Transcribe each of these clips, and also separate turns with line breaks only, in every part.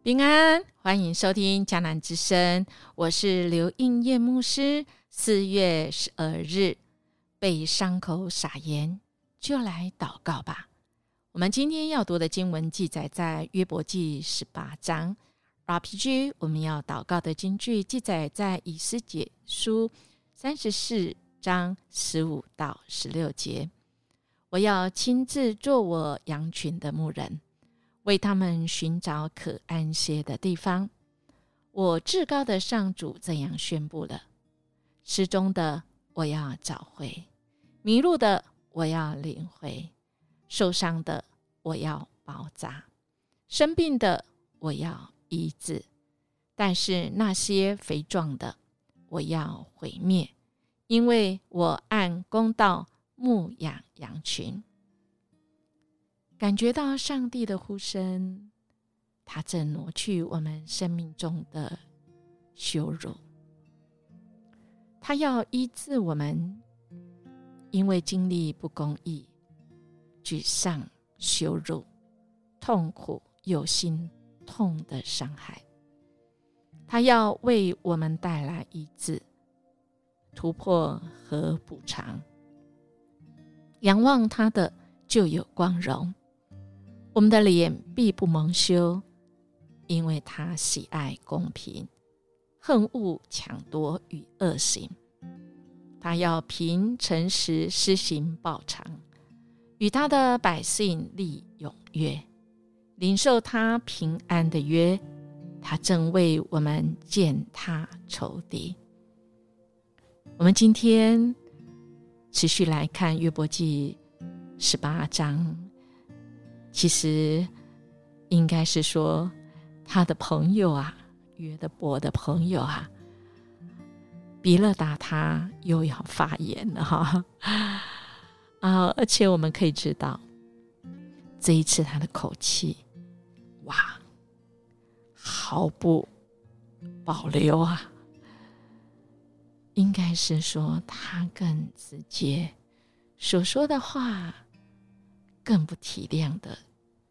平安，欢迎收听迦南之声，我是刘应叶牧师。四月十二日，被伤口撒盐，就来祷告吧。我们今天要读的经文记载在约伯记十八章。RPG，我们要祷告的经句记载在以斯解书三十四章十五到十六节。我要亲自做我羊群的牧人。为他们寻找可安歇的地方。我至高的上主这样宣布了：失踪的我要找回，迷路的我要领回，受伤的我要包扎，生病的我要医治。但是那些肥壮的我要毁灭，因为我按公道牧养羊群。感觉到上帝的呼声，他正挪去我们生命中的羞辱，他要医治我们，因为经历不公义、沮丧、羞辱、痛苦有心痛的伤害，他要为我们带来医治、突破和补偿。仰望他的，就有光荣。我们的脸必不蒙羞，因为他喜爱公平，恨恶抢夺与恶行。他要凭诚实施行报偿，与他的百姓立永约，领受他平安的约。他正为我们践踏仇敌。我们今天持续来看约伯记十八章。其实应该是说，他的朋友啊，约的伯的朋友啊，比勒达他又要发言了哈啊！而且我们可以知道，这一次他的口气，哇，毫不保留啊，应该是说他更直接，所说的话更不体谅的。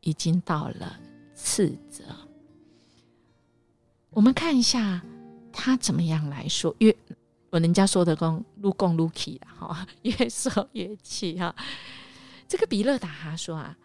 已经到了次责。我们看一下他怎么样来说，越我人家说的“公撸共撸气”哈，越说越气哈。这个比勒达哈说啊：“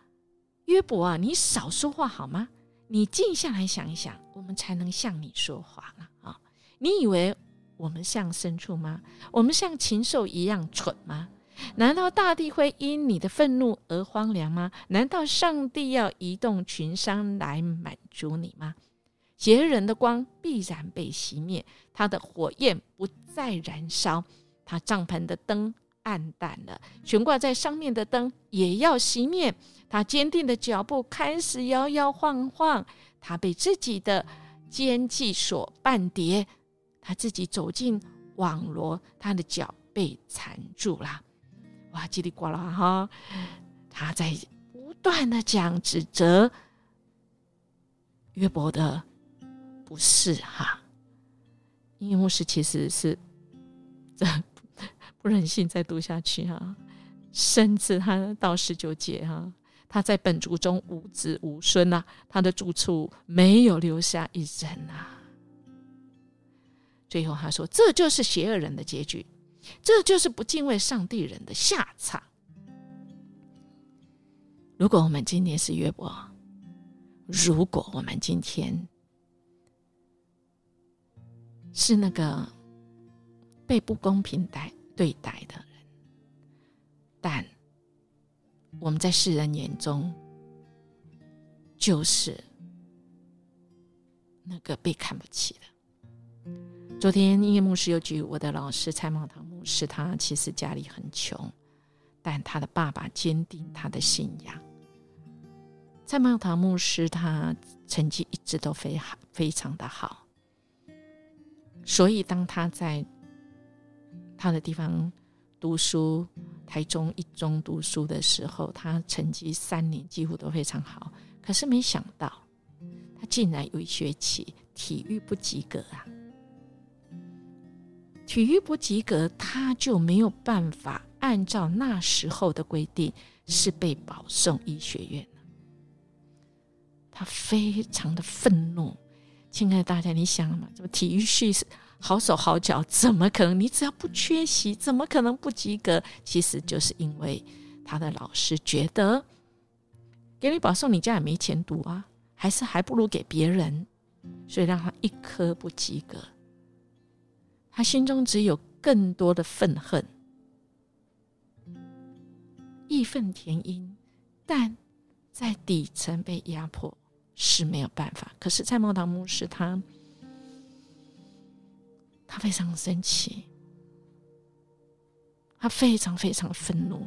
约伯啊，你少说话好吗？你静下来想一想，我们才能向你说话了啊！你以为我们像牲畜吗？我们像禽兽一样蠢吗？”难道大地会因你的愤怒而荒凉吗？难道上帝要移动群山来满足你吗？邪人的光必然被熄灭，他的火焰不再燃烧，他帐篷的灯暗淡了，悬挂在上面的灯也要熄灭。他坚定的脚步开始摇摇晃晃，他被自己的奸计所绊跌，他自己走进网罗，他的脚被缠住了。哇，叽里呱啦哈！他在不断的讲指责约伯的不是哈，因为牧师其实是这不忍心再读下去哈，甚至他到十九节哈，他在本族中无子无孙呐，他的住处没有留下一人呐。最后他说：“这就是邪恶人的结局。”这就是不敬畏上帝人的下场。如果我们今天是约伯，如果我们今天是那个被不公平待对待的人，但我们在世人眼中就是那个被看不起的。昨天音乐牧师又举我的老师蔡茂堂是，他其实家里很穷，但他的爸爸坚定他的信仰。蔡茂堂牧师他成绩一直都非常非常的好，所以当他在他的地方读书，台中一中读书的时候，他成绩三年几乎都非常好。可是没想到，他竟然有一学期体育不及格啊！体育不及格，他就没有办法按照那时候的规定是被保送医学院他非常的愤怒，亲爱的大家，你想嘛，这个体育系是好手好脚，怎么可能？你只要不缺席，怎么可能不及格？其实就是因为他的老师觉得给你保送，你家也没钱读啊，还是还不如给别人，所以让他一科不及格。他心中只有更多的愤恨，义愤填膺，但在底层被压迫。是没有办法。可是蔡茂堂牧师他，他非常生气，他非常非常愤怒。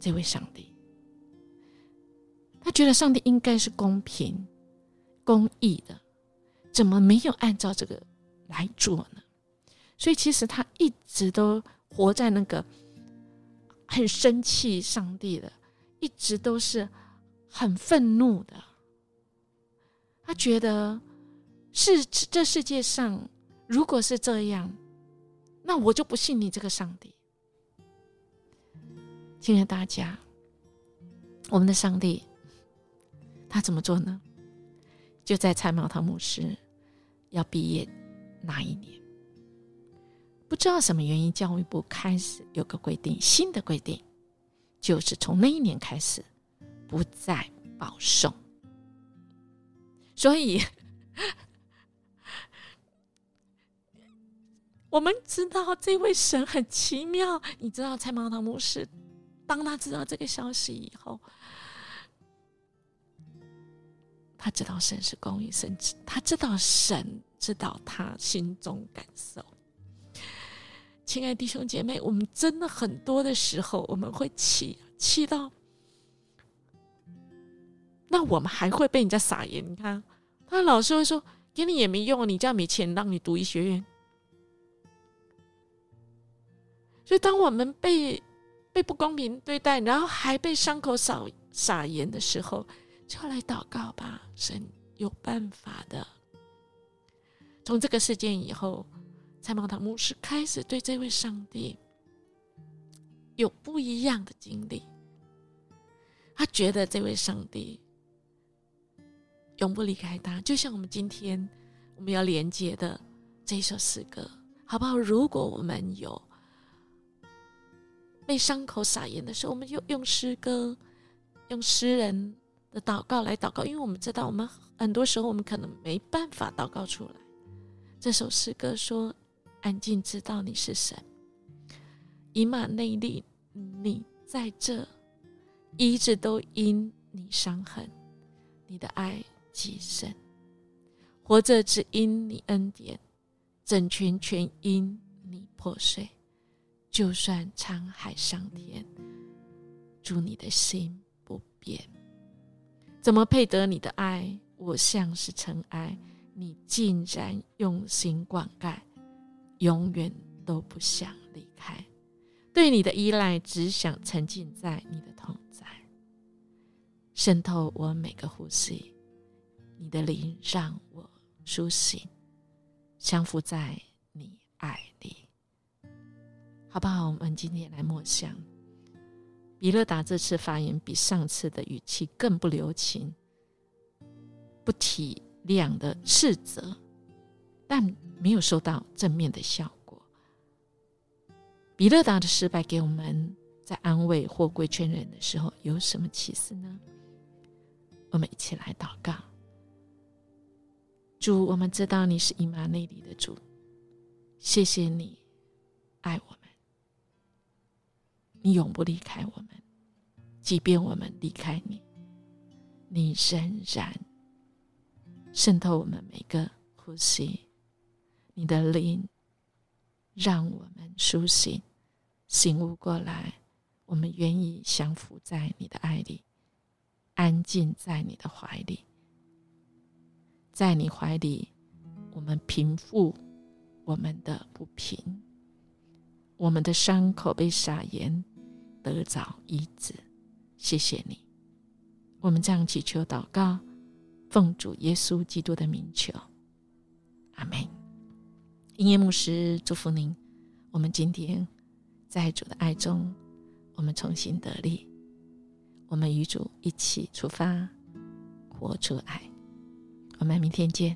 这位上帝，他觉得上帝应该是公平、公义的，怎么没有按照这个来做呢？所以其实他一直都活在那个很生气上帝的，一直都是很愤怒的。他觉得是这世界上，如果是这样，那我就不信你这个上帝。亲爱的大家，我们的上帝他怎么做呢？就在蔡茂堂牧师要毕业那一年，不知道什么原因，教育部开始有个规定，新的规定就是从那一年开始不再保送。所以，我们知道这位神很奇妙。你知道蔡茂堂牧师，当他知道这个消息以后，他知道神是公义，甚至他知道神知道他心中感受。亲爱弟兄姐妹，我们真的很多的时候，我们会气气到。那我们还会被人家撒盐？你看，他老师会说：“给你也没用，你家没钱让你读医学院。”所以，当我们被被不公平对待，然后还被伤口撒撒盐的时候，就来祷告吧，神有办法的。从这个事件以后，蔡茂堂牧师开始对这位上帝有不一样的经历。他觉得这位上帝。永不离开他，就像我们今天我们要连接的这首诗歌，好不好？如果我们有被伤口撒盐的时候，我们就用诗歌、用诗人的祷告来祷告，因为我们知道，我们很多时候我们可能没办法祷告出来。这首诗歌说：“安静，知道你是神，以马内利，你在这，一直都因你伤痕，你的爱。”极深，活着只因你恩典，整全全因你破碎。就算沧海桑田，祝你的心不变。怎么配得你的爱？我像是尘埃，你竟然用心灌溉，永远都不想离开。对你的依赖，只想沉浸在你的同在，渗透我每个呼吸。你的灵让我苏醒，相扶在你爱里，好不好？我们今天来默想，比勒达这次发言比上次的语气更不留情、不体谅的斥责，但没有收到正面的效果。比勒达的失败给我们在安慰或规劝人的时候有什么启示呢？我们一起来祷告。主，我们知道你是以马内里的主，谢谢你爱我们，你永不离开我们，即便我们离开你，你仍然渗透我们每个呼吸，你的灵让我们苏醒，醒悟过来，我们愿意降服在你的爱里，安静在你的怀里。在你怀里，我们平复我们的不平，我们的伤口被撒盐得着医治。谢谢你，我们这样祈求祷告，奉主耶稣基督的名求，阿门。音乐牧师祝福您。我们今天在主的爱中，我们重新得力，我们与主一起出发，活出爱。我们明天见。